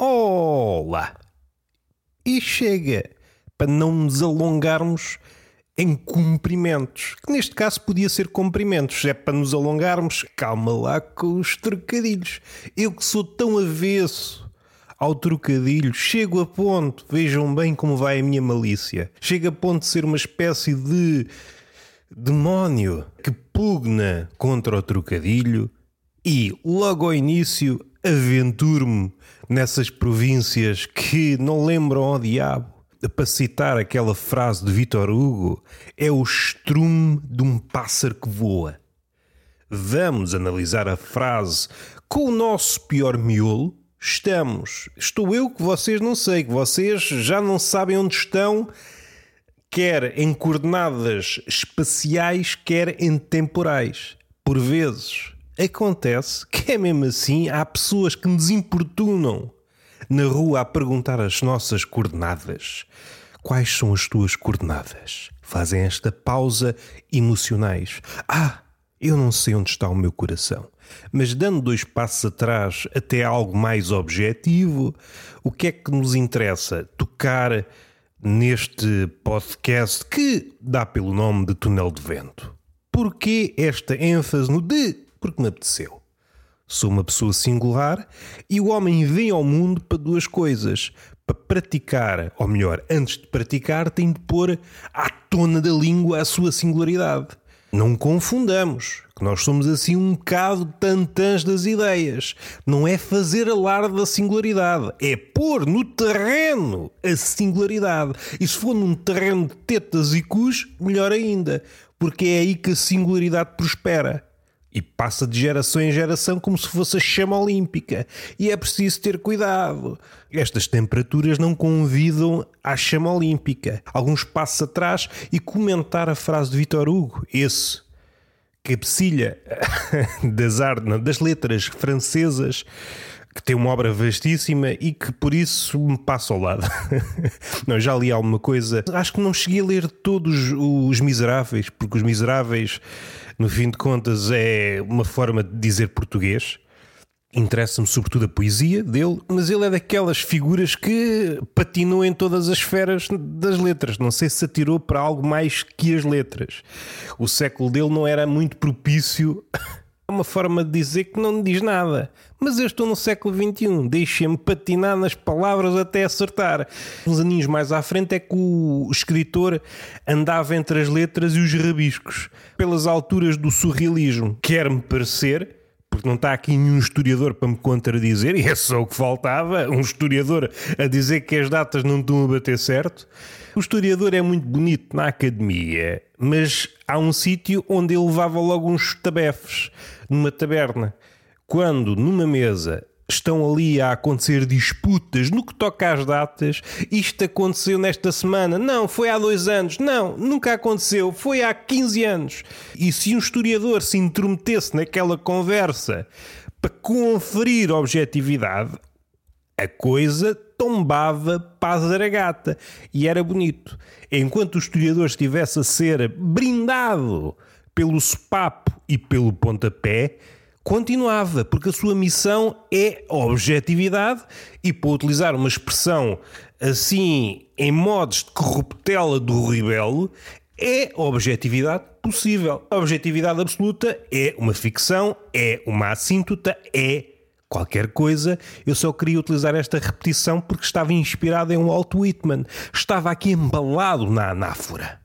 Olá! E chega para não nos alongarmos em cumprimentos, que neste caso podia ser cumprimentos, é para nos alongarmos, calma lá com os trocadilhos. Eu que sou tão avesso ao trocadilho, chego a ponto, vejam bem como vai a minha malícia, chego a ponto de ser uma espécie de demónio que pugna contra o trocadilho e logo ao início aventuro-me nessas províncias que não lembram ao diabo. Para citar aquela frase de Vitor Hugo, é o estrume de um pássaro que voa. Vamos analisar a frase com o nosso pior miolo. Estamos, estou eu que vocês não sei, que vocês já não sabem onde estão, quer em coordenadas espaciais, quer em temporais. Por vezes acontece que é mesmo assim, há pessoas que nos importunam na rua a perguntar as nossas coordenadas. Quais são as tuas coordenadas? Fazem esta pausa emocionais. Ah, eu não sei onde está o meu coração. Mas dando dois passos atrás até algo mais objetivo, o que é que nos interessa? Tocar neste podcast que dá pelo nome de Túnel de Vento. Porquê esta ênfase no de? Porque me apeteceu. Sou uma pessoa singular e o homem vem ao mundo para duas coisas. Para praticar, ou melhor, antes de praticar, tem de pôr à tona da língua a sua singularidade. Não confundamos, que nós somos assim um bocado tantãs das ideias. Não é fazer alarde da singularidade, é pôr no terreno a singularidade. E se for num terreno de tetas e cus, melhor ainda, porque é aí que a singularidade prospera e passa de geração em geração como se fosse a chama olímpica. E é preciso ter cuidado. Estas temperaturas não convidam à chama olímpica. Alguns passos atrás e comentar a frase de Vitor Hugo, esse cabecilha das, das letras francesas que tem uma obra vastíssima e que por isso me passa ao lado. não, já li alguma coisa. Acho que não cheguei a ler todos os Miseráveis, porque os Miseráveis no fim de contas, é uma forma de dizer português. Interessa-me sobretudo a poesia dele, mas ele é daquelas figuras que patinam em todas as esferas das letras. Não sei se atirou para algo mais que as letras. O século dele não era muito propício a uma forma de dizer que não diz nada. Mas eu estou no século XXI, deixem-me patinar nas palavras até acertar. Uns aninhos mais à frente é que o escritor andava entre as letras e os rabiscos, pelas alturas do surrealismo. Quer-me parecer, porque não está aqui nenhum historiador para me contradizer, e é só o que faltava, um historiador a dizer que as datas não estão a bater certo. O historiador é muito bonito na academia, mas há um sítio onde ele levava logo uns tabefes, numa taberna quando numa mesa estão ali a acontecer disputas no que toca às datas. Isto aconteceu nesta semana. Não, foi há dois anos. Não, nunca aconteceu. Foi há 15 anos. E se um historiador se intrometesse naquela conversa para conferir objetividade, a coisa tombava para a zaragata. E era bonito. Enquanto o historiador estivesse a ser brindado pelo sopapo e pelo pontapé, continuava, porque a sua missão é objetividade e, para utilizar uma expressão assim em modos de corruptela do Ribelo, é objetividade possível. A objetividade absoluta é uma ficção, é uma assíntota, é qualquer coisa. Eu só queria utilizar esta repetição porque estava inspirado em Walt Whitman. Estava aqui embalado na anáfora.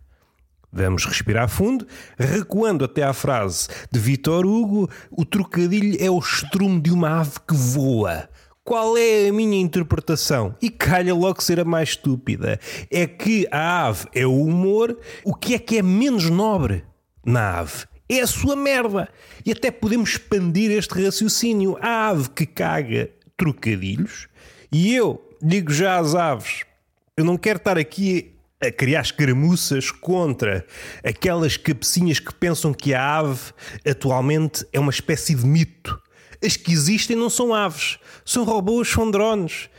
Vamos respirar fundo, recuando até à frase de Vitor Hugo: o trocadilho é o estrume de uma ave que voa. Qual é a minha interpretação? E calha logo ser a mais estúpida. É que a ave é o humor, o que é que é menos nobre na ave? É a sua merda. E até podemos expandir este raciocínio. A ave que caga trocadilhos, e eu digo já às aves: eu não quero estar aqui a criar escaramuças contra aquelas cabecinhas que pensam que a ave atualmente é uma espécie de mito. As que existem não são aves, são robôs, são drones.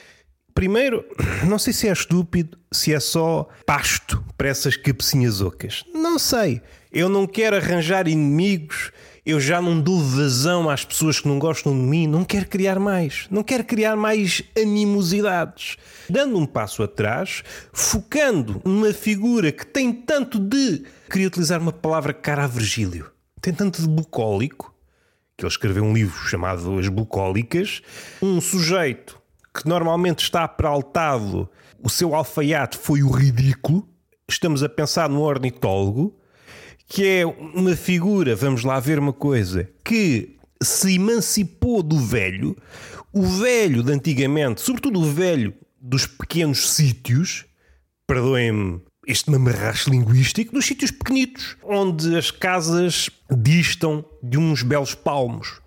Primeiro, não sei se é estúpido, se é só pasto para essas cabecinhas ocas. Não sei. Eu não quero arranjar inimigos eu já não dou vazão às pessoas que não gostam de mim, não quero criar mais, não quero criar mais animosidades. Dando um passo atrás, focando numa figura que tem tanto de. Queria utilizar uma palavra cara a Virgílio. Tem tanto de bucólico, que ele escreveu um livro chamado As Bucólicas. Um sujeito que normalmente está peraltado, o seu alfaiate foi o ridículo. Estamos a pensar no ornitólogo que é uma figura, vamos lá ver uma coisa, que se emancipou do velho, o velho de antigamente, sobretudo o velho dos pequenos sítios, perdoem-me este mamarracho linguístico, dos sítios pequenitos, onde as casas distam de uns belos palmos.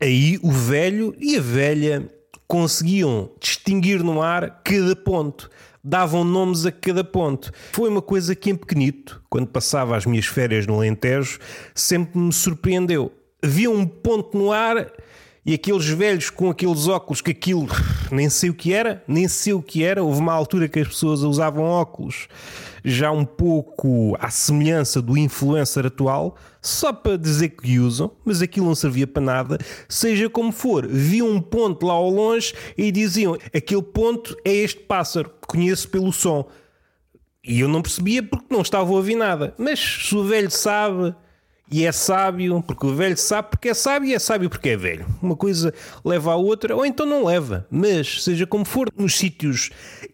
Aí o velho e a velha conseguiam distinguir no ar cada ponto davam nomes a cada ponto. Foi uma coisa que em pequenito, quando passava as minhas férias no Alentejo, sempre me surpreendeu. Havia um ponto no ar e aqueles velhos com aqueles óculos que aquilo nem sei o que era, nem sei o que era. Houve uma altura que as pessoas usavam óculos já um pouco à semelhança do influencer atual, só para dizer que usam, mas aquilo não servia para nada. Seja como for, viam um ponto lá ao longe e diziam: aquele ponto é este pássaro, conheço pelo som. E eu não percebia porque não estava a ouvir nada. Mas se o velho sabe e é sábio, porque o velho sabe porque é sábio e é sábio porque é velho. Uma coisa leva à outra, ou então não leva. Mas, seja como for, nos sítios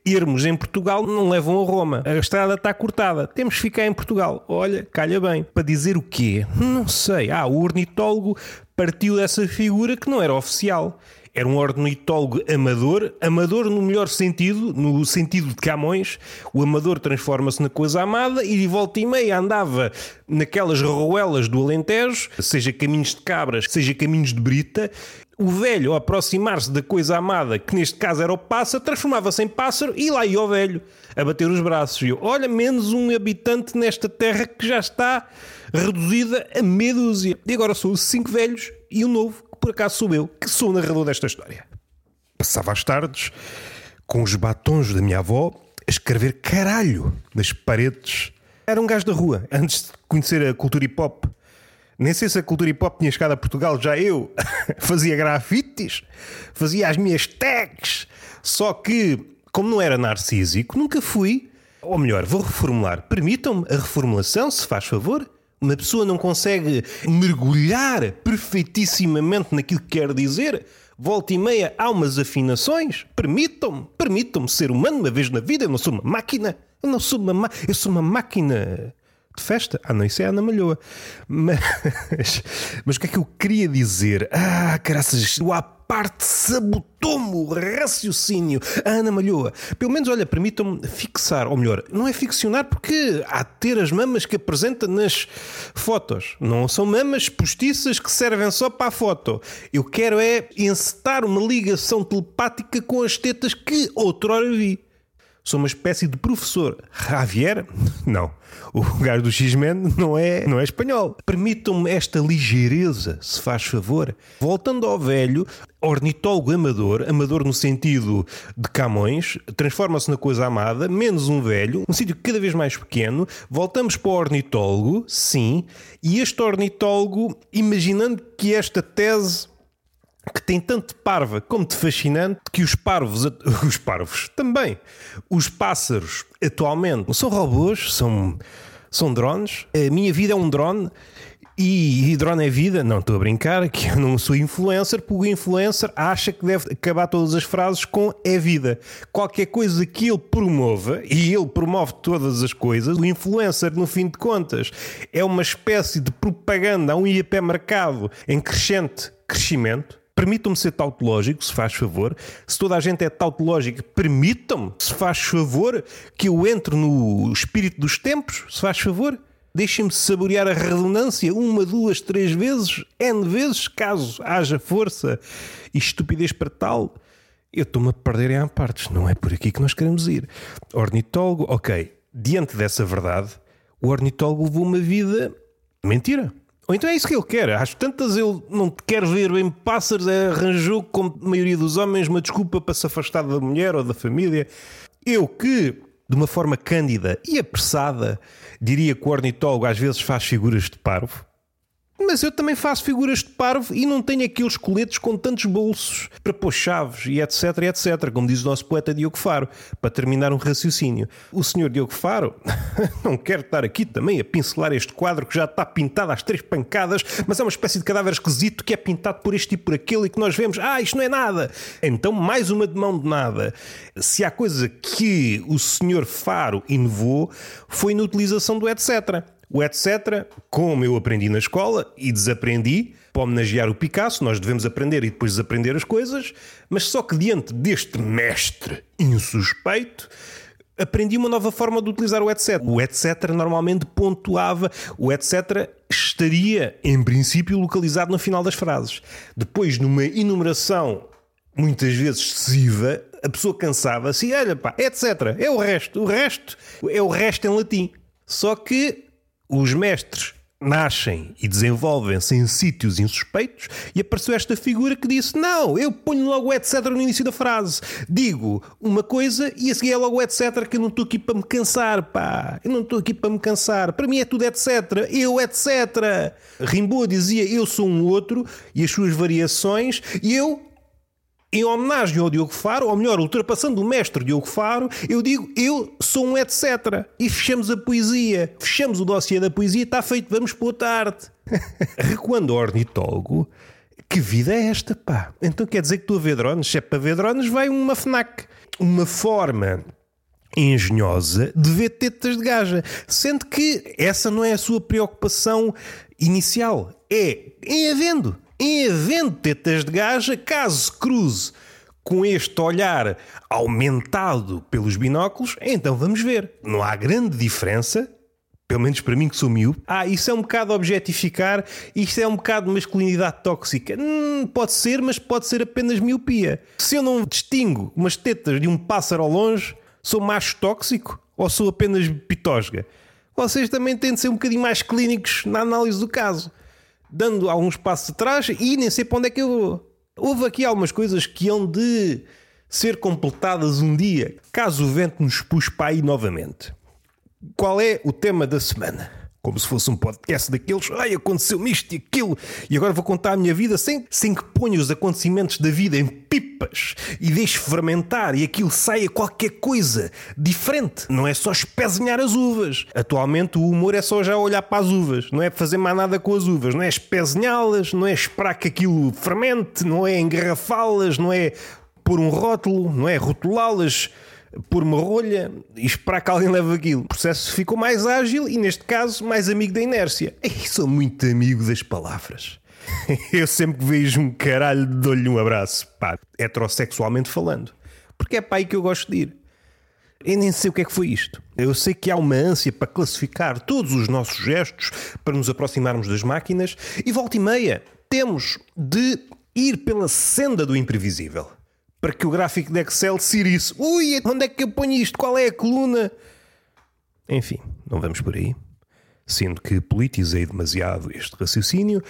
ermos em Portugal não levam a Roma. A estrada está cortada. Temos que ficar em Portugal. Olha, calha bem. Para dizer o quê? Não sei. Ah, o ornitólogo partiu dessa figura que não era oficial. Era um ornitólogo amador, amador no melhor sentido, no sentido de Camões. O amador transforma-se na coisa amada e de volta e meia andava naquelas roelas do Alentejo, seja caminhos de cabras, seja caminhos de brita, o velho, ao aproximar-se da coisa amada, que neste caso era o pássaro, transformava-se em pássaro e lá ia o velho a bater os braços. E eu, olha, menos um habitante nesta terra que já está reduzida a meia dúzia. E agora são cinco velhos e o novo por acaso sou eu que sou o narrador desta história. Passava as tardes com os batons da minha avó a escrever caralho nas paredes. Era um gajo da rua, antes de conhecer a cultura hip hop. Nem sei se a cultura hip hop tinha chegado a Portugal, já eu fazia grafites, fazia as minhas tags. Só que, como não era narcísico, nunca fui. Ou melhor, vou reformular. Permitam-me a reformulação, se faz favor. Uma pessoa não consegue mergulhar perfeitissimamente naquilo que quer dizer. Volta e meia há umas afinações. Permitam-me, permitam-me ser humano uma vez na vida. Eu não sou uma máquina. Eu não sou uma, eu sou uma máquina de festa. Ah, não, isso é Ana Malhoa. Mas, mas o que é que eu queria dizer? Ah, graças, o à parte sabotou-me o raciocínio. A Ana Malhoa. Pelo menos, olha, permitam-me fixar, ou melhor, não é ficcionar porque há de ter as mamas que apresenta nas fotos. Não são mamas postiças que servem só para a foto. Eu quero é encetar uma ligação telepática com as tetas que outrora vi. Sou uma espécie de professor. Javier? Não. O gajo do X-Men não é, não é espanhol. Permitam-me esta ligeireza, se faz favor. Voltando ao velho, ornitólogo amador, amador no sentido de Camões, transforma-se na coisa amada, menos um velho, um sítio cada vez mais pequeno. Voltamos para o ornitólogo, sim, e este ornitólogo, imaginando que esta tese que tem tanto parva como de fascinante que os parvos, os parvos também, os pássaros atualmente são robôs, são, são drones. A minha vida é um drone e, e drone é vida. Não estou a brincar, que eu não sou influencer, porque o influencer acha que deve acabar todas as frases com é vida. Qualquer coisa que ele promova, e ele promove todas as coisas, o influencer, no fim de contas, é uma espécie de propaganda a um hipermercado em crescente crescimento Permitam-me ser tautológico, se faz favor. Se toda a gente é tautológica, permitam-me, se faz favor, que eu entre no espírito dos tempos, se faz favor. Deixem-me saborear a redundância uma, duas, três vezes, N vezes, caso haja força e estupidez para tal. Eu estou-me a perder em partes, não é por aqui que nós queremos ir. Ornitólogo, ok, diante dessa verdade, o ornitólogo levou uma vida mentira. Ou então é isso que ele quer. Às tantas ele não quer ver bem pássaros, é arranjou, como a maioria dos homens, uma desculpa para se afastar da mulher ou da família. Eu que, de uma forma cândida e apressada, diria que o ornitólogo às vezes faz figuras de parvo. Mas eu também faço figuras de parvo e não tenho aqueles coletes com tantos bolsos para pôr chaves e etc, etc, como diz o nosso poeta Diogo Faro, para terminar um raciocínio. O senhor Diogo Faro não quer estar aqui também a pincelar este quadro que já está pintado às três pancadas, mas é uma espécie de cadáver esquisito que é pintado por este e por aquele e que nós vemos, ah, isto não é nada. Então, mais uma de mão de nada. Se há coisa que o senhor Faro inovou, foi na utilização do etc o etc., como eu aprendi na escola e desaprendi, para homenagear o Picasso, nós devemos aprender e depois desaprender as coisas, mas só que diante deste mestre insuspeito, aprendi uma nova forma de utilizar o etc. O etc. normalmente pontuava, o etc. estaria, em princípio, localizado no final das frases. Depois, numa enumeração muitas vezes excessiva, a pessoa cansava-se e olha pá, etc. É o resto. O resto é o resto em latim. Só que os mestres nascem e desenvolvem-se em sítios insuspeitos e apareceu esta figura que disse: Não, eu ponho logo etc no início da frase. Digo uma coisa e a seguir é logo etc que eu não estou aqui para me cansar, pá. Eu não estou aqui para me cansar. Para mim é tudo etc. Eu etc. Rimbaud dizia: Eu sou um outro e as suas variações e eu em homenagem ao Diogo Faro, ou melhor, ultrapassando o mestre Diogo Faro, eu digo eu sou um etc. E fechamos a poesia. Fechamos o dossiê da poesia, está feito, vamos pôr tarde. Recuando ao ornitólogo, que vida é esta, pá? Então quer dizer que estou a ver drones? Se é para ver drones, vai uma FNAC. Uma forma engenhosa de ver tetas de gaja. Sendo que essa não é a sua preocupação inicial. É em havendo em havendo tetas de gaja, caso cruze com este olhar aumentado pelos binóculos, então vamos ver. Não há grande diferença, pelo menos para mim que sou miúdo. Ah, isso é um bocado objetificar, isto é um bocado masculinidade tóxica. Hum, pode ser, mas pode ser apenas miopia. Se eu não distingo umas tetas de um pássaro ao longe, sou macho tóxico ou sou apenas pitosga? Vocês também têm de ser um bocadinho mais clínicos na análise do caso dando alguns passos atrás e nem sei para onde é que eu vou. Houve aqui algumas coisas que hão de ser completadas um dia, caso o vento nos puxe para aí novamente. Qual é o tema da semana? Como se fosse um podcast daqueles, ai, aconteceu-me isto e aquilo, e agora vou contar a minha vida sem, sem que ponha os acontecimentos da vida em pipas e deixe fermentar e aquilo saia qualquer coisa diferente. Não é só espezinhar as uvas. Atualmente o humor é só já olhar para as uvas, não é fazer mais nada com as uvas, não é espezinhá-las, não é esperar que aquilo fermente, não é engarrafá-las, não é pôr um rótulo, não é rotulá-las por uma rolha e esperar que alguém leve aquilo. O processo ficou mais ágil e, neste caso, mais amigo da inércia. E sou muito amigo das palavras. Eu sempre que vejo um caralho dou-lhe um abraço, pá, heterossexualmente falando. Porque é para aí que eu gosto de ir. Eu nem sei o que é que foi isto. Eu sei que há uma ânsia para classificar todos os nossos gestos, para nos aproximarmos das máquinas, e volta e meia temos de ir pela senda do imprevisível para que o gráfico de Excel se isso. Ui, onde é que eu ponho isto? Qual é a coluna? Enfim, não vamos por aí. Sendo que politizei demasiado este raciocínio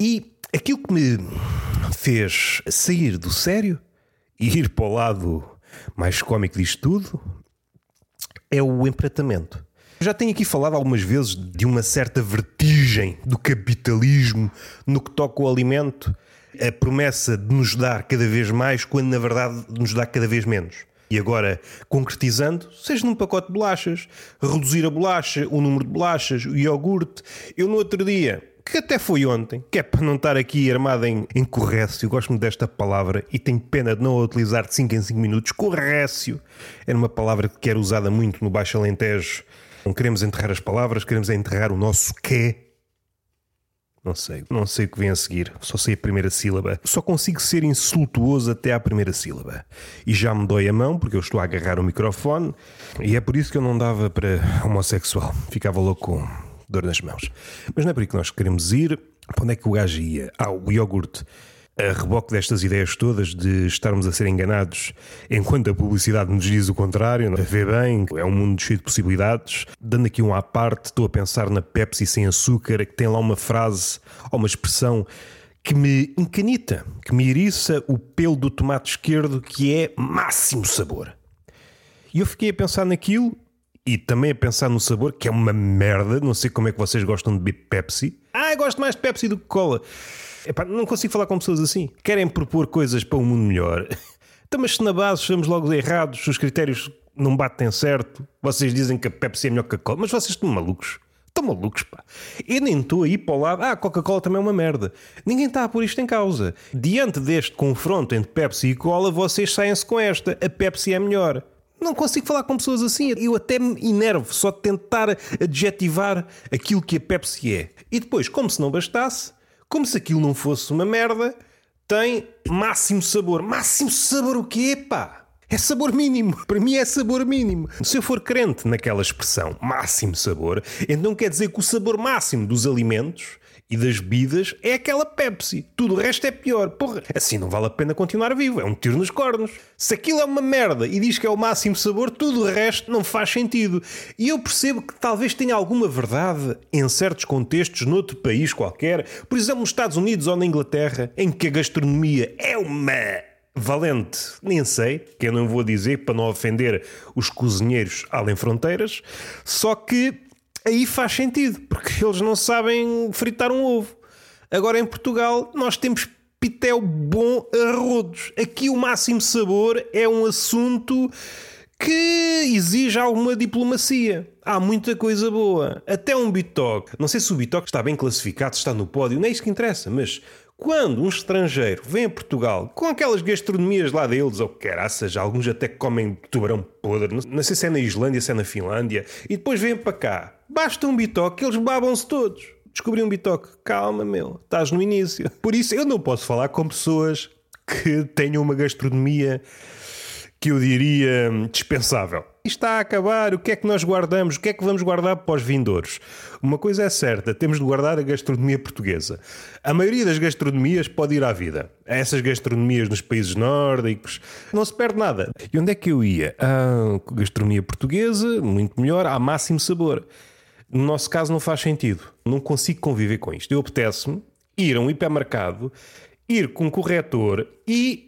e aquilo que me fez sair do sério e ir para o lado mais cómico disto tudo é o empratamento. Já tenho aqui falado algumas vezes de uma certa vertigem do capitalismo no que toca ao alimento a promessa de nos dar cada vez mais, quando na verdade nos dá cada vez menos. E agora, concretizando, seja num pacote de bolachas, reduzir a bolacha, o número de bolachas, o iogurte. Eu no outro dia, que até foi ontem, que é para não estar aqui armado em, em corrécio, eu gosto muito desta palavra e tenho pena de não a utilizar de 5 em 5 minutos. Corrécio era uma palavra que era usada muito no Baixo Alentejo. Não queremos enterrar as palavras, queremos enterrar o nosso quê não sei, não sei o que vem a seguir, só sei a primeira sílaba. Só consigo ser insultuoso até à primeira sílaba. E já me dói a mão porque eu estou a agarrar o microfone e é por isso que eu não dava para homossexual. Ficava louco com dor nas mãos. Mas não é por aí que nós queremos ir. Para onde é que o gajo ia? Ah, o iogurte a reboque destas ideias todas de estarmos a ser enganados enquanto a publicidade nos diz o contrário, é? vê bem, é um mundo cheio de possibilidades. Dando aqui um à parte, estou a pensar na Pepsi sem açúcar, que tem lá uma frase ou uma expressão que me encanita, que me eriça o pelo do tomate esquerdo, que é máximo sabor. E eu fiquei a pensar naquilo e também a pensar no sabor, que é uma merda. Não sei como é que vocês gostam de beber Pepsi. Ah, gosto mais de Pepsi do que Cola. Epá, não consigo falar com pessoas assim. Querem propor coisas para um mundo melhor. Então, mas se na base estamos logo errados, os critérios não batem certo, vocês dizem que a Pepsi é melhor que a Cola, mas vocês estão malucos. Estão malucos, pá. Eu nem estou aí para o lado. Ah, a Coca-Cola também é uma merda. Ninguém está a pôr isto em causa. Diante deste confronto entre Pepsi e Cola, vocês saem-se com esta. A Pepsi é melhor. Não consigo falar com pessoas assim. Eu até me enervo só de tentar adjetivar aquilo que a Pepsi é. E depois, como se não bastasse, como se aquilo não fosse uma merda, tem máximo sabor. Máximo sabor o quê, pá? É sabor mínimo. Para mim é sabor mínimo. Se eu for crente naquela expressão máximo sabor, então quer dizer que o sabor máximo dos alimentos e das bebidas é aquela Pepsi. Tudo o resto é pior. Porra, assim não vale a pena continuar vivo. É um tiro nos cornos. Se aquilo é uma merda e diz que é o máximo sabor, tudo o resto não faz sentido. E eu percebo que talvez tenha alguma verdade em certos contextos, noutro país qualquer, por exemplo, nos Estados Unidos ou na Inglaterra, em que a gastronomia é uma valente, nem sei, que eu não vou dizer para não ofender os cozinheiros além fronteiras, só que aí faz sentido, porque eles não sabem fritar um ovo. Agora em Portugal nós temos pitel bom a rodos. Aqui o máximo sabor é um assunto que exige alguma diplomacia. Há muita coisa boa. Até um bitoque. Não sei se o bitoque está bem classificado, se está no pódio, nem é isso que interessa, mas quando um estrangeiro vem a Portugal com aquelas gastronomias lá deles, ou caraças, alguns até comem tubarão podre, não sei se é na Islândia, se é na Finlândia, e depois vêm para cá, basta um bitoque, eles babam-se todos. Descobri um bitoque. Calma, meu, estás no início. Por isso eu não posso falar com pessoas que tenham uma gastronomia que eu diria dispensável. Está a acabar, o que é que nós guardamos? O que é que vamos guardar para os vindouros? Uma coisa é certa, temos de guardar a gastronomia portuguesa. A maioria das gastronomias pode ir à vida. Essas gastronomias nos países nórdicos, não se perde nada. E onde é que eu ia? Ah, gastronomia portuguesa, muito melhor, há máximo sabor. No nosso caso não faz sentido. Não consigo conviver com isto. Eu apetece-me ir a um hipermercado, ir com um corretor e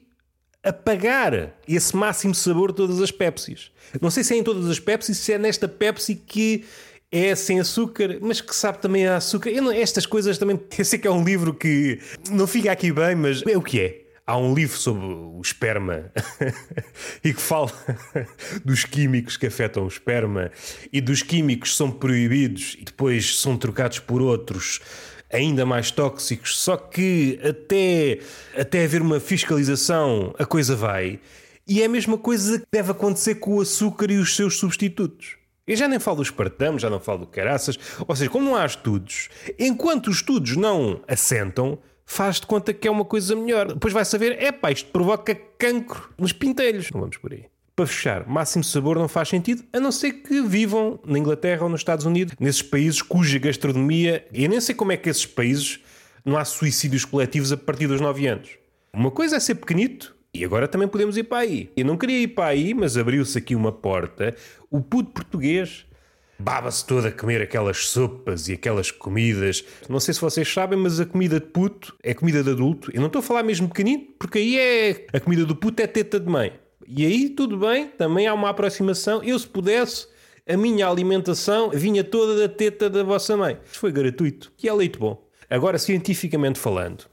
apagar esse máximo sabor de todas as Pepsis. Não sei se é em todas as Pepsis, se é nesta Pepsi que é sem açúcar, mas que sabe também a açúcar. Não, estas coisas também. Eu sei que é um livro que não fica aqui bem, mas é o que é. Há um livro sobre o esperma e que fala dos químicos que afetam o esperma e dos químicos que são proibidos e depois são trocados por outros ainda mais tóxicos, só que até, até haver uma fiscalização a coisa vai. E é a mesma coisa que deve acontecer com o açúcar e os seus substitutos. Eu já nem falo do espartamo, já não falo do caraças. Ou seja, como não há estudos, enquanto os estudos não assentam, faz de conta que é uma coisa melhor. Depois vai saber, é pá, isto provoca cancro nos pintelhos. Não vamos por aí para fechar, máximo sabor não faz sentido, a não ser que vivam na Inglaterra ou nos Estados Unidos, nesses países cuja gastronomia. Eu nem sei como é que esses países não há suicídios coletivos a partir dos 9 anos. Uma coisa é ser pequenito. E agora também podemos ir para aí. Eu não queria ir para aí, mas abriu-se aqui uma porta. O puto português baba-se todo a comer aquelas sopas e aquelas comidas. Não sei se vocês sabem, mas a comida de puto é comida de adulto. Eu não estou a falar mesmo pequenino, porque aí é. A comida do puto é teta de mãe. E aí tudo bem, também há uma aproximação. Eu, se pudesse, a minha alimentação vinha toda da teta da vossa mãe. Isso foi gratuito. E é leite bom. Agora, cientificamente falando,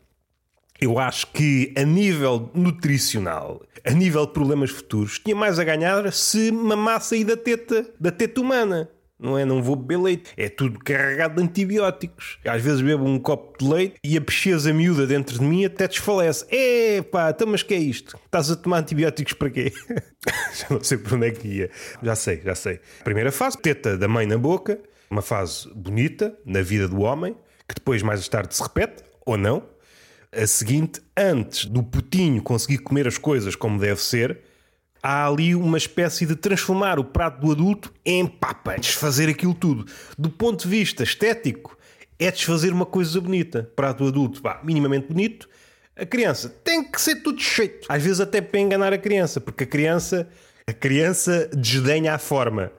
eu acho que a nível nutricional, a nível de problemas futuros, tinha mais a ganhar se mamasse aí da teta, da teta humana não é? Não vou beber leite. É tudo carregado de antibióticos. Às vezes bebo um copo de leite e a pesquisa miúda dentro de mim até desfalece. É pá, então mas que é isto? Estás a tomar antibióticos para quê? já não sei por onde é que ia. Já sei, já sei. Primeira fase, teta da mãe na boca. Uma fase bonita na vida do homem, que depois mais tarde se repete, ou não. A seguinte, antes do putinho conseguir comer as coisas como deve ser, há ali uma espécie de transformar o prato do adulto em papa, desfazer aquilo tudo. Do ponto de vista estético, é desfazer uma coisa bonita. Prato do adulto, pá, minimamente bonito. A criança tem que ser tudo cheio. Às vezes até para enganar a criança, porque a criança, a criança desdenha a forma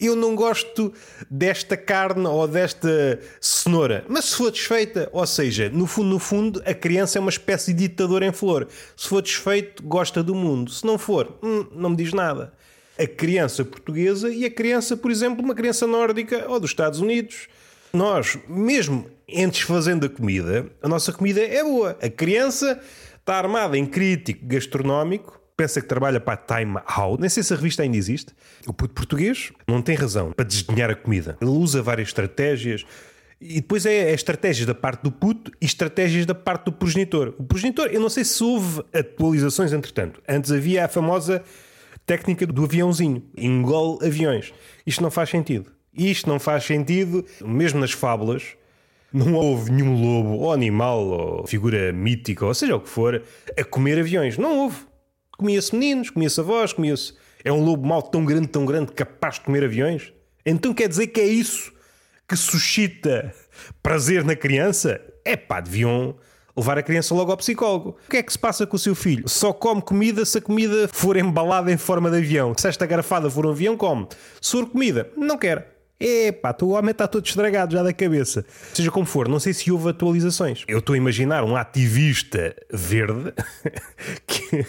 eu não gosto desta carne ou desta cenoura. Mas se for desfeita, ou seja, no fundo, no fundo, a criança é uma espécie de ditador em flor. Se for desfeito, gosta do mundo. Se não for, hum, não me diz nada. A criança portuguesa e a criança, por exemplo, uma criança nórdica ou dos Estados Unidos Nós, mesmo em desfazendo a comida, a nossa comida é boa. A criança está armada em crítico gastronómico, pensa que trabalha para a Time Out. Nem sei se a revista ainda existe. O puto português não tem razão para desdenhar a comida. Ele usa várias estratégias. E depois é, é estratégias da parte do puto e estratégias da parte do progenitor. O progenitor, eu não sei se houve atualizações entretanto. Antes havia a famosa técnica do aviãozinho. Engole aviões. Isto não faz sentido. Isto não faz sentido, mesmo nas fábulas. Não houve nenhum lobo, ou animal, ou figura mítica, ou seja o que for, a comer aviões. Não houve. Comia-se meninos, comia-se avós, comia-se. É um lobo mau tão grande, tão grande, capaz de comer aviões? Então quer dizer que é isso que suscita prazer na criança? É pá, deviam levar a criança logo ao psicólogo. O que é que se passa com o seu filho? Só come comida se a comida for embalada em forma de avião. Se esta garrafada for um avião, come. Se for comida, não quer. Epá, o homem está todo estragado já da cabeça. Seja como for, não sei se houve atualizações. Eu estou a imaginar um ativista verde, que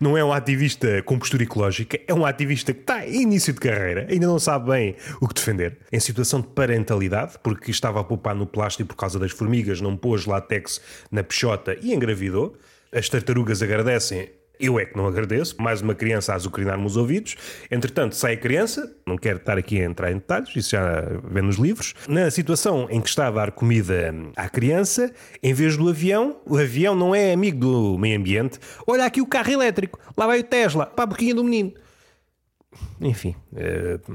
não é um ativista com postura ecológica, é um ativista que está em início de carreira, ainda não sabe bem o que defender, em situação de parentalidade, porque estava a poupar no plástico por causa das formigas, não pôs látex na peixota e engravidou. As tartarugas agradecem eu é que não agradeço. Mais uma criança a azucrinar-me os ouvidos. Entretanto, sai a criança, não quero estar aqui a entrar em detalhes, isso já vem nos livros. Na situação em que está a dar comida à criança, em vez do avião, o avião não é amigo do meio ambiente. Olha aqui o carro elétrico, lá vai o Tesla, para a boquinha do menino enfim, uh,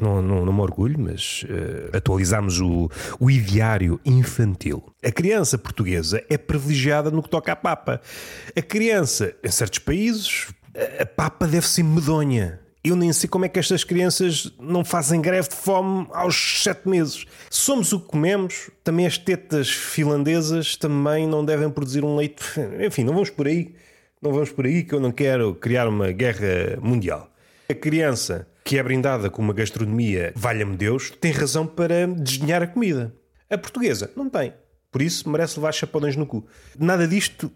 não, não, não, me orgulho, mas uh, atualizamos o, o ideário infantil. A criança portuguesa é privilegiada no que toca à papa. A criança, em certos países, a papa deve ser medonha. Eu nem sei como é que estas crianças não fazem greve de fome aos sete meses. Somos o que comemos, também as tetas finlandesas também não devem produzir um leite. Enfim, não vamos por aí. Não vamos por aí que eu não quero criar uma guerra mundial. A criança que é brindada com uma gastronomia, valha-me Deus, tem razão para desdenhar a comida. A portuguesa não tem. Por isso merece levar chapadões no cu. Nada disto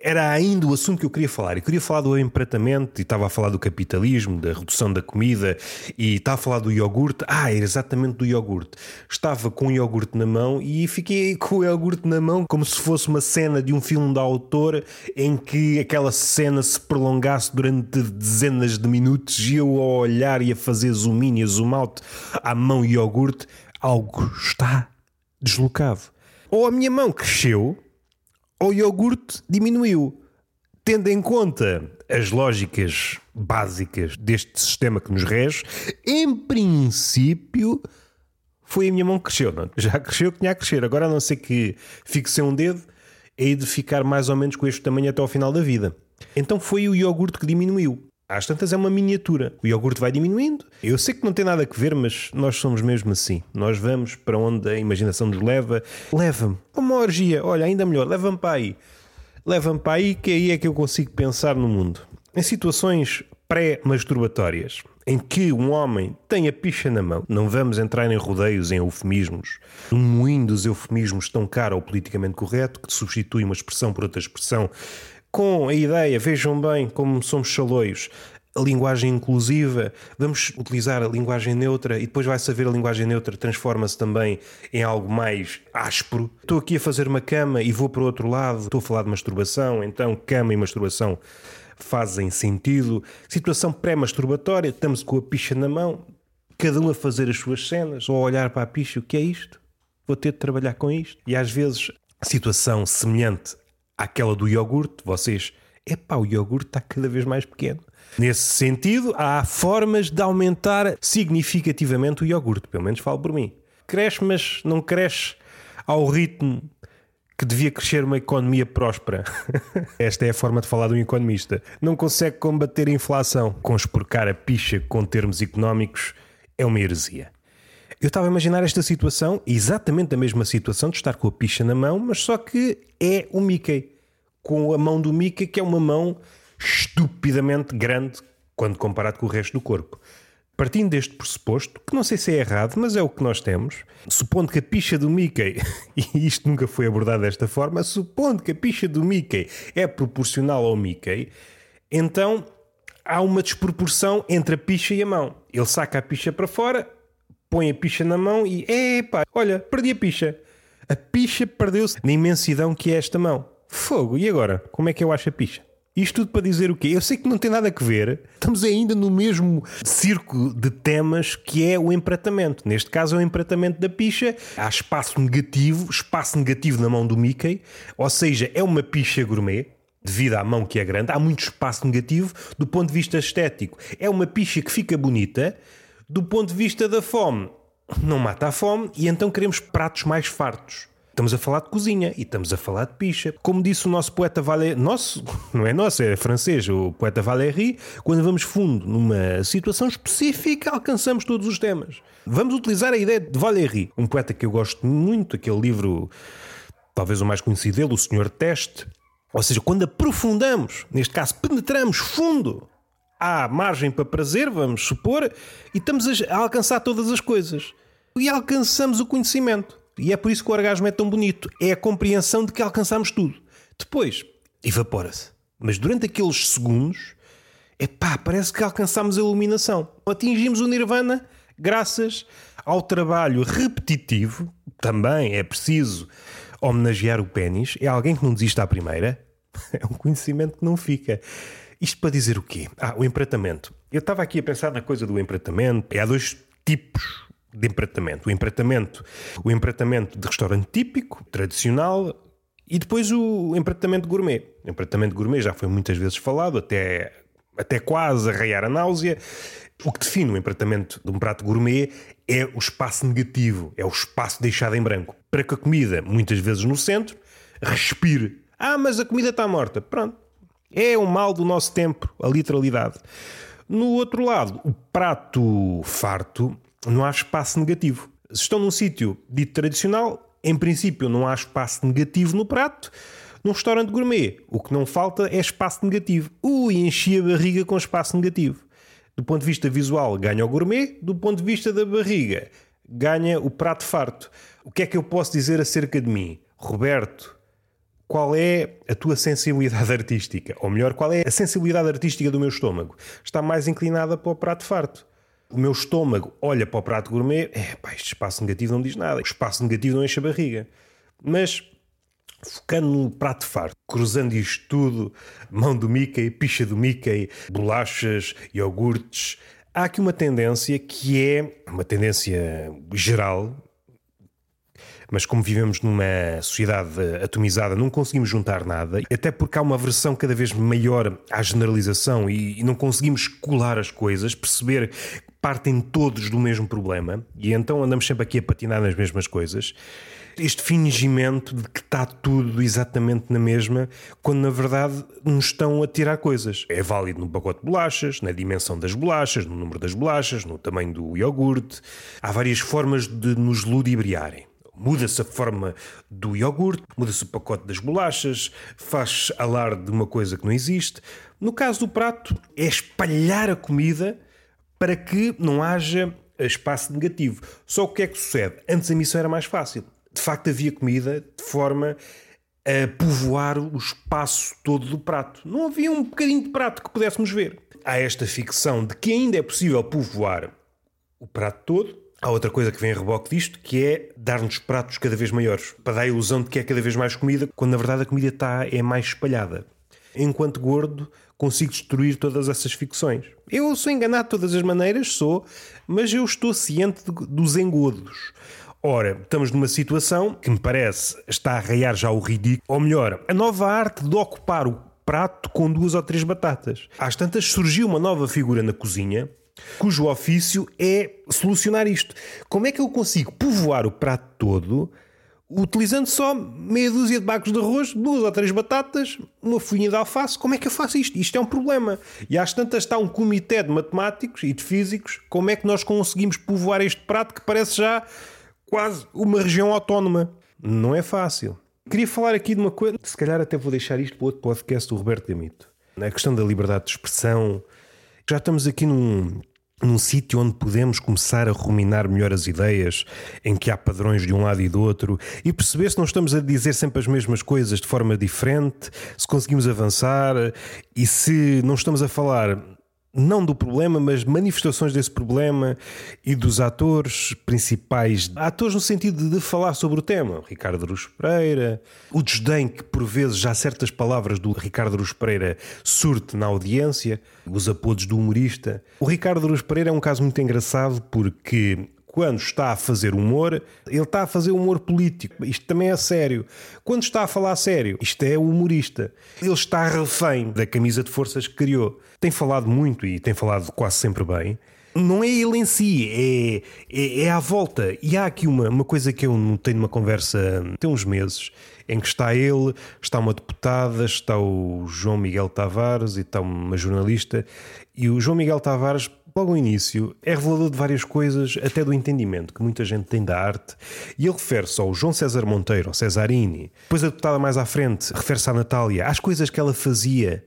era ainda o assunto que eu queria falar. Eu queria falar do empratamento e estava a falar do capitalismo, da redução da comida e estava a falar do iogurte. Ah, era exatamente do iogurte. Estava com o iogurte na mão e fiquei com o iogurte na mão como se fosse uma cena de um filme da autor em que aquela cena se prolongasse durante dezenas de minutos e eu a olhar e a fazer zoom in e zoom out à mão iogurte, algo está deslocado. Ou a minha mão cresceu o iogurte diminuiu. Tendo em conta as lógicas básicas deste sistema que nos rege, em princípio foi a minha mão que cresceu. Não? Já cresceu, tinha a crescer. Agora a não ser que fique sem um dedo, é de ficar mais ou menos com este tamanho até ao final da vida. Então foi o iogurte que diminuiu. Às tantas é uma miniatura. O iogurte vai diminuindo. Eu sei que não tem nada a ver, mas nós somos mesmo assim. Nós vamos para onde a imaginação nos leva. Leva-me. Uma orgia. Olha, ainda melhor. Leva-me para aí. Leva-me para aí que aí é que eu consigo pensar no mundo. Em situações pré-masturbatórias, em que um homem tem a picha na mão, não vamos entrar em rodeios, em eufemismos, um moinho dos eufemismos tão caro ao politicamente correto que substitui uma expressão por outra expressão com a ideia, vejam bem como somos chaloios, a linguagem inclusiva, vamos utilizar a linguagem neutra e depois vai saber a linguagem neutra transforma-se também em algo mais áspero. Estou aqui a fazer uma cama e vou para o outro lado, estou a falar de masturbação, então cama e masturbação fazem sentido. Situação pré-masturbatória, estamos com a picha na mão, cada um a fazer as suas cenas, ou a olhar para a picha, o que é isto? Vou ter de trabalhar com isto. E às vezes, situação semelhante àquela do iogurte, vocês, epá, o iogurte está cada vez mais pequeno. Nesse sentido, há formas de aumentar significativamente o iogurte, pelo menos falo por mim. Cresce, mas não cresce ao ritmo que devia crescer uma economia próspera. Esta é a forma de falar de um economista. Não consegue combater a inflação. Conspurcar a picha com termos económicos é uma heresia. Eu estava a imaginar esta situação, exatamente a mesma situação de estar com a picha na mão, mas só que é o Mickey. Com a mão do Mickey, que é uma mão estupidamente grande quando comparado com o resto do corpo. Partindo deste pressuposto, que não sei se é errado, mas é o que nós temos, supondo que a picha do Mickey, e isto nunca foi abordado desta forma, supondo que a picha do Mickey é proporcional ao Mickey, então há uma desproporção entre a picha e a mão. Ele saca a picha para fora, põe a picha na mão e, epá, olha, perdi a picha. A picha perdeu-se na imensidão que é esta mão. Fogo, e agora? Como é que eu acho a picha? Isto tudo para dizer o quê? Eu sei que não tem nada a ver, estamos ainda no mesmo circo de temas que é o empratamento. Neste caso é o empratamento da picha. Há espaço negativo, espaço negativo na mão do Mickey, ou seja, é uma picha gourmet, devido à mão que é grande, há muito espaço negativo do ponto de vista estético. É uma picha que fica bonita, do ponto de vista da fome, não mata a fome e então queremos pratos mais fartos. Estamos a falar de cozinha e estamos a falar de picha. Como disse o nosso poeta Valéry, nosso, não é nosso, é francês, o poeta Valéry, quando vamos fundo numa situação específica, alcançamos todos os temas. Vamos utilizar a ideia de Valéry, um poeta que eu gosto muito, aquele livro, talvez o mais conhecido dele, O Senhor Teste. Ou seja, quando aprofundamos, neste caso penetramos fundo, há margem para prazer, vamos supor, e estamos a alcançar todas as coisas. E alcançamos o conhecimento. E é por isso que o orgasmo é tão bonito. É a compreensão de que alcançamos tudo. Depois, evapora-se. Mas durante aqueles segundos, epá, parece que alcançamos a iluminação. Atingimos o nirvana graças ao trabalho repetitivo. Também é preciso homenagear o pênis. É alguém que não desiste à primeira. É um conhecimento que não fica. Isto para dizer o quê? Ah, o empratamento. Eu estava aqui a pensar na coisa do empratamento. Há dois tipos de empratamento. O empratamento, o empratamento de restaurante típico, tradicional, e depois o empratamento gourmet. O empratamento gourmet já foi muitas vezes falado, até, até quase arraiar a náusea. O que define o empratamento de um prato gourmet é o espaço negativo, é o espaço deixado em branco. Para que a comida, muitas vezes no centro, respire. Ah, mas a comida está morta. Pronto. É o mal do nosso tempo, a literalidade. No outro lado, o prato farto não há espaço negativo. Se estão num sítio dito tradicional, em princípio não há espaço negativo no prato. Num restaurante gourmet, o que não falta é espaço negativo. Ui, enchi a barriga com espaço negativo. Do ponto de vista visual, ganha o gourmet. Do ponto de vista da barriga, ganha o prato farto. O que é que eu posso dizer acerca de mim? Roberto, qual é a tua sensibilidade artística? Ou melhor, qual é a sensibilidade artística do meu estômago? Está mais inclinada para o prato farto o meu estômago olha para o prato gourmet, é pá, este espaço negativo não diz nada, o espaço negativo não enche a barriga. Mas focando no prato farto, cruzando isto tudo, mão do Mickey, picha do Mickey, bolachas, iogurtes, há aqui uma tendência que é uma tendência geral, mas como vivemos numa sociedade atomizada, não conseguimos juntar nada, até porque há uma versão cada vez maior à generalização e, não conseguimos colar as coisas, perceber partem todos do mesmo problema e então andamos sempre aqui a patinar nas mesmas coisas. Este fingimento de que está tudo exatamente na mesma, quando na verdade nos estão a tirar coisas. É válido no pacote de bolachas, na dimensão das bolachas, no número das bolachas, no tamanho do iogurte. Há várias formas de nos ludibriarem. Muda-se a forma do iogurte, muda-se o pacote das bolachas, faz alarde de uma coisa que não existe. No caso do prato, é espalhar a comida para que não haja espaço negativo. Só o que é que sucede? Antes a missão era mais fácil. De facto, havia comida de forma a povoar o espaço todo do prato. Não havia um bocadinho de prato que pudéssemos ver. Há esta ficção de que ainda é possível povoar o prato todo. Há outra coisa que vem a reboque disto, que é dar-nos pratos cada vez maiores, para dar a ilusão de que é cada vez mais comida, quando na verdade a comida está, é mais espalhada. Enquanto gordo, consigo destruir todas essas ficções. Eu sou enganado de todas as maneiras, sou, mas eu estou ciente de, dos engodos. Ora, estamos numa situação que me parece está a raiar já o ridículo, ou melhor, a nova arte de ocupar o prato com duas ou três batatas. Às tantas surgiu uma nova figura na cozinha cujo ofício é solucionar isto. Como é que eu consigo povoar o prato todo utilizando só meia dúzia de bacos de arroz, duas ou três batatas, uma folhinha de alface. Como é que eu faço isto? Isto é um problema. E às tantas está um comitê de matemáticos e de físicos. Como é que nós conseguimos povoar este prato que parece já quase uma região autónoma? Não é fácil. Queria falar aqui de uma coisa, se calhar até vou deixar isto para outro podcast do Roberto Gamito. A questão da liberdade de expressão. Já estamos aqui num, num sítio onde podemos começar a ruminar melhor as ideias, em que há padrões de um lado e do outro, e perceber se não estamos a dizer sempre as mesmas coisas de forma diferente, se conseguimos avançar e se não estamos a falar não do problema, mas manifestações desse problema e dos atores principais. Atores no sentido de falar sobre o tema. Ricardo Aruz Pereira, o desdém que por vezes já certas palavras do Ricardo Aruz Pereira surte na audiência, os apodos do humorista. O Ricardo Aruz Pereira é um caso muito engraçado porque quando está a fazer humor, ele está a fazer humor político. Isto também é sério. Quando está a falar sério, isto é humorista. Ele está refém da camisa de forças que criou. Tem falado muito e tem falado quase sempre bem. Não é ele em si, é, é, é à volta. E há aqui uma, uma coisa que eu notei numa conversa tem uns meses, em que está ele, está uma deputada, está o João Miguel Tavares e está uma jornalista. E o João Miguel Tavares logo no início, é revelador de várias coisas, até do entendimento que muita gente tem da arte, e ele refere-se ao João César Monteiro, ao Cesarini, depois a deputada mais à frente refere-se à Natália, às coisas que ela fazia.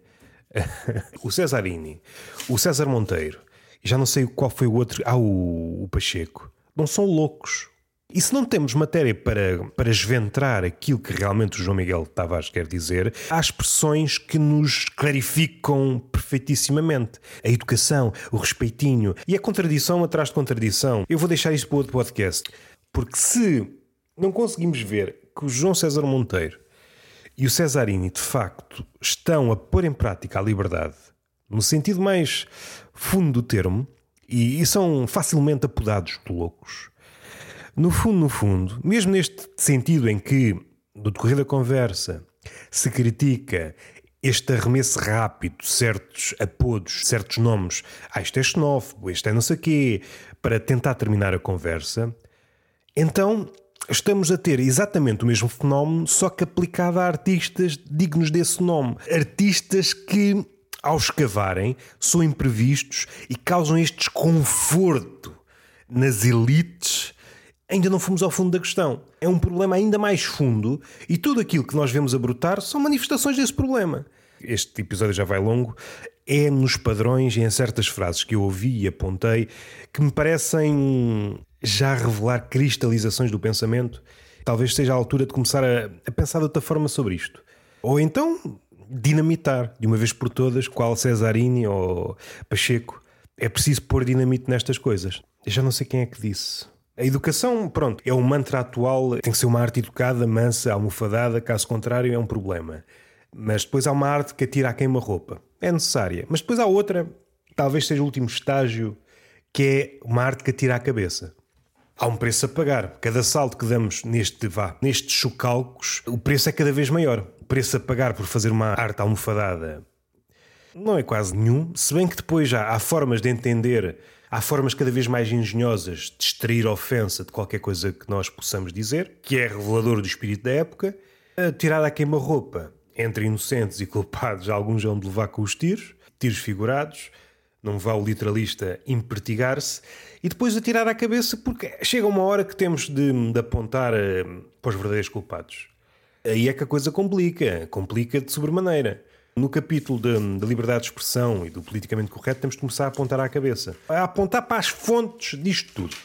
o Cesarini, o César Monteiro, e já não sei qual foi o outro, ah, o, o Pacheco, não são loucos. E se não temos matéria para, para esventrar aquilo que realmente o João Miguel Tavares quer dizer, há expressões que nos clarificam perfeitissimamente. A educação, o respeitinho e a contradição atrás de contradição. Eu vou deixar isto para outro podcast, porque se não conseguimos ver que o João César Monteiro e o Cesarini de facto estão a pôr em prática a liberdade, no sentido mais fundo do termo, e, e são facilmente apodados de loucos no fundo, no fundo, mesmo neste sentido em que, no decorrer da conversa, se critica este arremesso rápido, certos apodos, certos nomes, ah, este é xenófobo, este é não sei quê, para tentar terminar a conversa, então estamos a ter exatamente o mesmo fenómeno, só que aplicado a artistas dignos desse nome. Artistas que, ao escavarem, são imprevistos e causam este desconforto nas elites ainda não fomos ao fundo da questão. É um problema ainda mais fundo e tudo aquilo que nós vemos a brotar são manifestações desse problema. Este episódio já vai longo. É nos padrões e em certas frases que eu ouvi e apontei que me parecem já revelar cristalizações do pensamento. Talvez seja a altura de começar a, a pensar de outra forma sobre isto. Ou então dinamitar de uma vez por todas, qual Cesarini ou Pacheco. É preciso pôr dinamite nestas coisas. Eu já não sei quem é que disse. A educação, pronto, é o mantra atual, tem que ser uma arte educada, mansa, almofadada, caso contrário é um problema. Mas depois há uma arte que atira a queima-roupa. É necessária. Mas depois há outra, talvez seja o último estágio, que é uma arte que atira a cabeça. Há um preço a pagar. Cada salto que damos neste, vá, nestes chocalcos, o preço é cada vez maior. O preço a pagar por fazer uma arte almofadada não é quase nenhum, se bem que depois já há formas de entender Há formas cada vez mais engenhosas de extrair ofensa de qualquer coisa que nós possamos dizer, que é revelador do espírito da época. A tirada a queima-roupa entre inocentes e culpados, alguns vão de levar com os tiros, tiros figurados, não vá o literalista impertigar-se, e depois a tirar à cabeça, porque chega uma hora que temos de, de apontar uh, para os verdadeiros culpados. Aí é que a coisa complica, complica de sobremaneira. No capítulo da liberdade de expressão e do politicamente correto, temos de começar a apontar à cabeça, a apontar para as fontes disto tudo.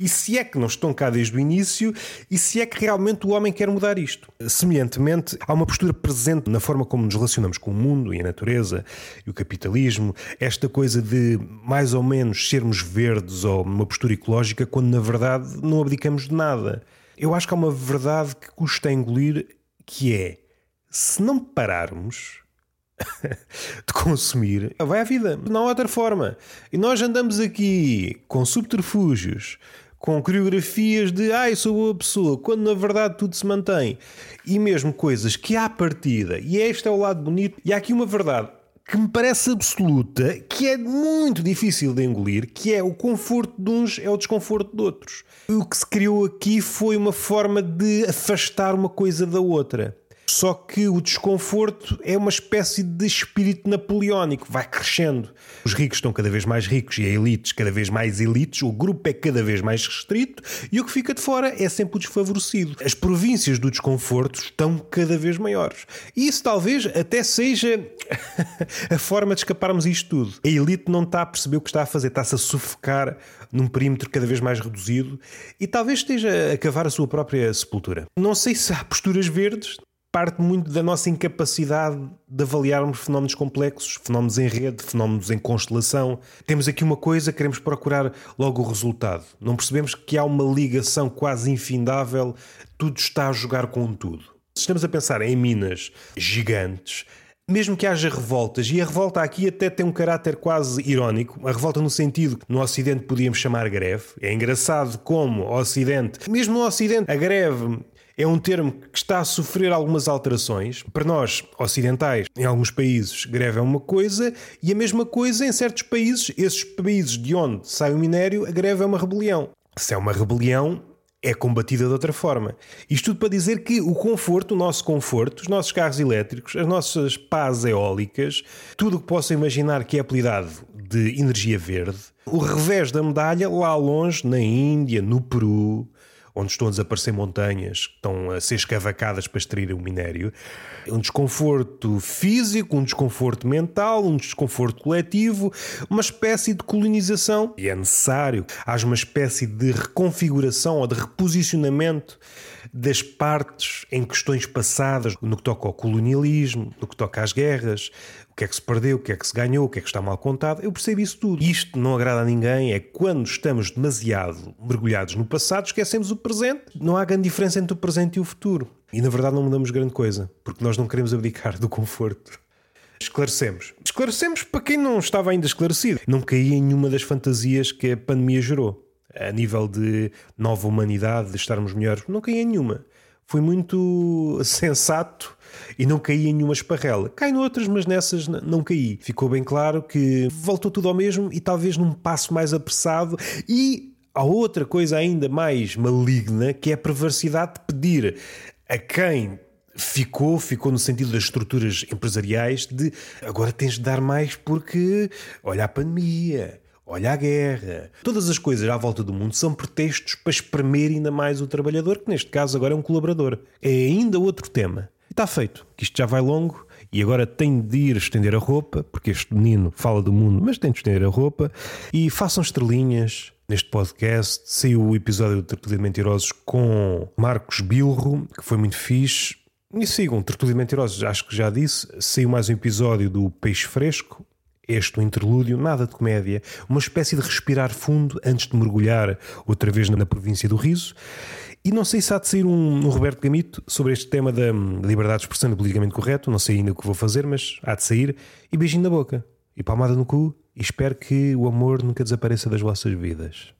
E se é que não estão cá desde o início, e se é que realmente o homem quer mudar isto. Semelhantemente, há uma postura presente na forma como nos relacionamos com o mundo e a natureza e o capitalismo, esta coisa de mais ou menos sermos verdes ou uma postura ecológica, quando na verdade não abdicamos de nada. Eu acho que há uma verdade que custa engolir, que é se não pararmos de consumir, vai à vida. Não há outra forma. E nós andamos aqui com subterfúgios, com coreografias de ai, sou boa pessoa, quando na verdade tudo se mantém. E mesmo coisas que à partida, e este é o lado bonito, e há aqui uma verdade que me parece absoluta, que é muito difícil de engolir, que é o conforto de uns é o desconforto de outros. O que se criou aqui foi uma forma de afastar uma coisa da outra. Só que o desconforto é uma espécie de espírito napoleónico, vai crescendo. Os ricos estão cada vez mais ricos e a elites cada vez mais elites, o grupo é cada vez mais restrito e o que fica de fora é sempre o desfavorecido. As províncias do desconforto estão cada vez maiores. E isso talvez até seja a forma de escaparmos isto tudo. A elite não está a perceber o que está a fazer, está-se a sufocar num perímetro cada vez mais reduzido e talvez esteja a cavar a sua própria sepultura. Não sei se há posturas verdes, parte muito da nossa incapacidade de avaliarmos fenómenos complexos, fenómenos em rede, fenómenos em constelação. Temos aqui uma coisa, queremos procurar logo o resultado. Não percebemos que há uma ligação quase infindável, tudo está a jogar com tudo. Se estamos a pensar em minas gigantes, mesmo que haja revoltas, e a revolta aqui até tem um caráter quase irónico, a revolta no sentido que no Ocidente podíamos chamar greve. É engraçado como o Ocidente, mesmo no Ocidente, a greve é um termo que está a sofrer algumas alterações. Para nós, ocidentais, em alguns países, greve é uma coisa, e a mesma coisa em certos países, esses países de onde sai o minério, a greve é uma rebelião. Se é uma rebelião, é combatida de outra forma. Isto tudo para dizer que o conforto, o nosso conforto, os nossos carros elétricos, as nossas pás eólicas, tudo o que possa imaginar que é apelidado de energia verde, o revés da medalha, lá longe, na Índia, no Peru, onde estão a desaparecer montanhas que estão a ser escavacadas para extrair o minério. Um desconforto físico, um desconforto mental, um desconforto coletivo, uma espécie de colonização. E é necessário. Haja uma espécie de reconfiguração ou de reposicionamento das partes em questões passadas, no que toca ao colonialismo, no que toca às guerras, o que é que se perdeu, o que é que se ganhou, o que é que está mal contado. Eu percebo isso tudo. Isto não agrada a ninguém, é quando estamos demasiado mergulhados no passado, esquecemos o presente. Não há grande diferença entre o presente e o futuro. E na verdade não mudamos grande coisa, porque nós não queremos abdicar do conforto. Esclarecemos. Esclarecemos para quem não estava ainda esclarecido. Não caí em nenhuma das fantasias que a pandemia gerou. A nível de nova humanidade, de estarmos melhores, não caí em nenhuma. Fui muito sensato e não caí em nenhuma esparrela. Cai noutras, mas nessas não caí. Ficou bem claro que voltou tudo ao mesmo e talvez num passo mais apressado e há outra coisa ainda mais maligna que é a perversidade de pedir a quem ficou, ficou no sentido das estruturas empresariais de agora tens de dar mais porque olha a pandemia, olha a guerra. Todas as coisas à volta do mundo são pretextos para espremer ainda mais o trabalhador, que neste caso agora é um colaborador. É ainda outro tema. Está feito, que isto já vai longo e agora tenho de ir estender a roupa, porque este menino fala do mundo, mas tem de estender a roupa. E façam estrelinhas neste podcast. Saiu o episódio de Tertúlia de Mentirosos com Marcos Bilro, que foi muito fixe. E sigam Tertúlia de Mentirosos, acho que já disse. Saiu mais um episódio do Peixe Fresco, este um interlúdio, nada de comédia, uma espécie de respirar fundo antes de mergulhar outra vez na província do riso. E não sei se há de sair um, um Roberto Gamito sobre este tema da liberdade de expressão e politicamente correto. Não sei ainda o que vou fazer, mas há de sair. E beijinho na boca. E palmada no cu. E espero que o amor nunca desapareça das vossas vidas.